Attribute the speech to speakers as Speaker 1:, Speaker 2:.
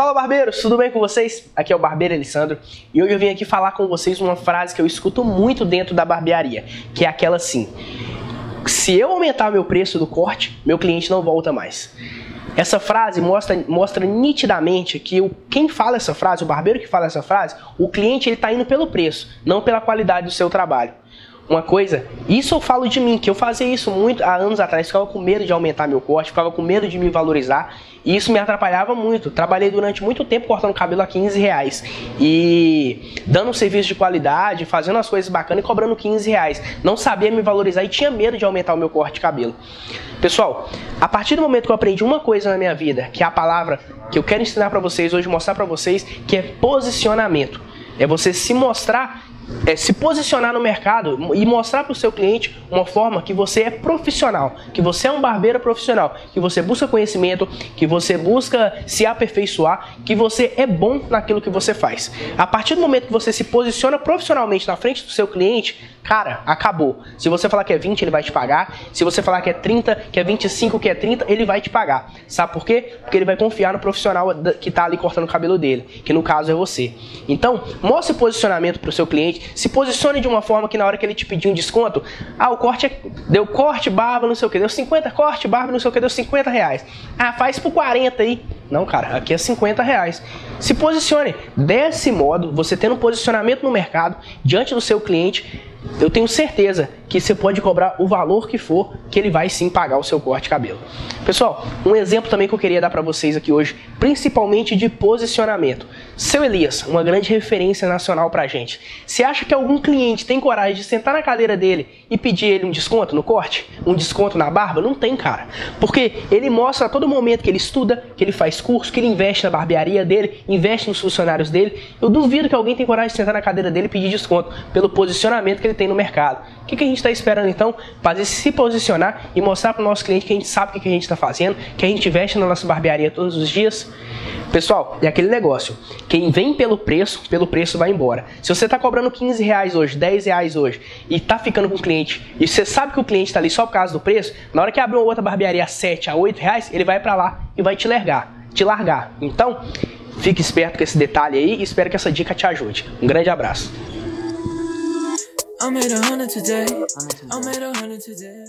Speaker 1: Fala barbeiros, tudo bem com vocês? Aqui é o Barbeiro Alessandro e hoje eu vim aqui falar com vocês uma frase que eu escuto muito dentro da barbearia, que é aquela assim: se eu aumentar meu preço do corte, meu cliente não volta mais. Essa frase mostra, mostra nitidamente que o, quem fala essa frase, o barbeiro que fala essa frase, o cliente ele está indo pelo preço, não pela qualidade do seu trabalho uma coisa, isso eu falo de mim, que eu fazia isso muito há anos atrás, ficava com medo de aumentar meu corte, ficava com medo de me valorizar, e isso me atrapalhava muito. Trabalhei durante muito tempo cortando cabelo a 15 reais e dando um serviço de qualidade, fazendo as coisas bacanas e cobrando 15 reais. Não sabia me valorizar e tinha medo de aumentar o meu corte de cabelo. Pessoal, a partir do momento que eu aprendi uma coisa na minha vida, que é a palavra que eu quero ensinar para vocês hoje, mostrar para vocês, que é posicionamento. É você se mostrar é, se posicionar no mercado e mostrar para o seu cliente uma forma que você é profissional, que você é um barbeiro profissional, que você busca conhecimento, que você busca se aperfeiçoar, que você é bom naquilo que você faz. A partir do momento que você se posiciona profissionalmente na frente do seu cliente, cara, acabou. Se você falar que é 20, ele vai te pagar. Se você falar que é 30, que é 25, que é 30, ele vai te pagar. Sabe por quê? Porque ele vai confiar no profissional que está ali cortando o cabelo dele, que no caso é você. Então, mostre posicionamento para o seu cliente se posicione de uma forma que na hora que ele te pedir um desconto, ah, o corte é, deu corte, barba, não sei o que, deu 50, corte, barba, não sei o que, deu 50 reais. Ah, faz por 40 aí. Não, cara, aqui é 50 reais. Se posicione. Desse modo, você tendo um posicionamento no mercado, diante do seu cliente, eu tenho certeza que você pode cobrar o valor que for, que ele vai sim pagar o seu corte de cabelo. Pessoal, um exemplo também que eu queria dar para vocês aqui hoje, principalmente de posicionamento. Seu Elias, uma grande referência nacional pra gente. Você acha que algum cliente tem coragem de sentar na cadeira dele e pedir ele um desconto no corte? Um desconto na barba? Não tem, cara. Porque ele mostra a todo momento que ele estuda, que ele faz curso, que ele investe na barbearia dele, investe nos funcionários dele. Eu duvido que alguém tenha coragem de sentar na cadeira dele e pedir desconto pelo posicionamento que ele tem no mercado. O que, que a gente está esperando então? Fazer se posicionar e mostrar para o nosso cliente que a gente sabe o que a gente está fazendo, que a gente investe na nossa barbearia todos os dias. Pessoal, é aquele negócio. Quem vem pelo preço, pelo preço vai embora. Se você está cobrando 15 reais hoje, 10 reais hoje, e está ficando com o cliente, e você sabe que o cliente está ali só por causa do preço, na hora que abrir uma outra barbearia a 7 a 8 reais, ele vai para lá e vai te largar. Te largar. Então, fique esperto com esse detalhe aí e espero que essa dica te ajude. Um grande abraço. I made a hundred today. I made a hundred today.